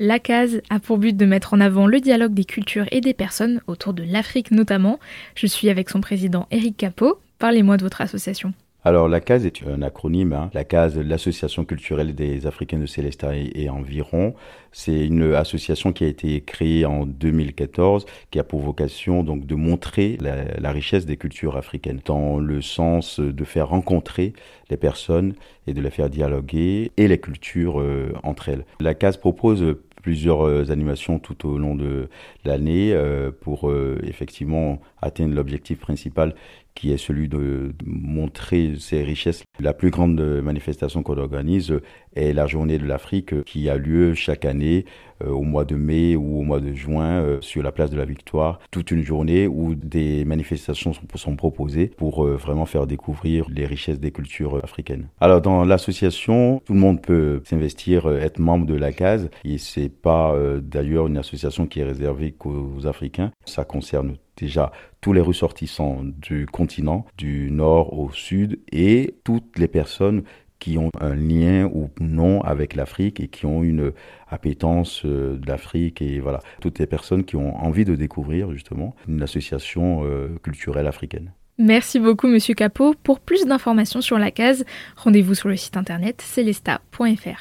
La case a pour but de mettre en avant le dialogue des cultures et des personnes autour de l'Afrique notamment. Je suis avec son président Eric Capot. Parlez-moi de votre association. Alors la CASE est un acronyme, hein. la CASE, l'Association culturelle des Africains de Célestat et, environ. C'est une association qui a été créée en 2014, qui a pour vocation donc de montrer la, richesse des cultures africaines, dans le sens de faire rencontrer les personnes et de les faire dialoguer et les cultures euh, entre elles. La CASE propose plusieurs euh, animations tout au long de l'année euh, pour effectivement atteindre l'objectif principal qui est celui de, montrer ses richesses. La plus grande manifestation qu'on organise est la journée de l'Afrique qui a lieu chaque année euh, au mois de mai ou au mois de juin euh, sur la place de la Victoire. Toute une journée où des manifestations sont, proposées pour euh, vraiment faire découvrir les richesses des cultures africaines. Alors dans l'association, tout le monde peut s'investir, être membre de la case et c'est pas d'ailleurs une association qui est réservée qu'aux Africains. Ça concerne déjà tous les ressortissants du continent, du nord au sud, et toutes les personnes qui ont un lien ou non avec l'Afrique et qui ont une appétence euh, de l'Afrique et voilà, toutes les personnes qui ont envie de découvrir justement une association euh, culturelle africaine. Merci beaucoup Monsieur Capot. Pour plus d'informations sur la case, rendez-vous sur le site internet celesta.fr.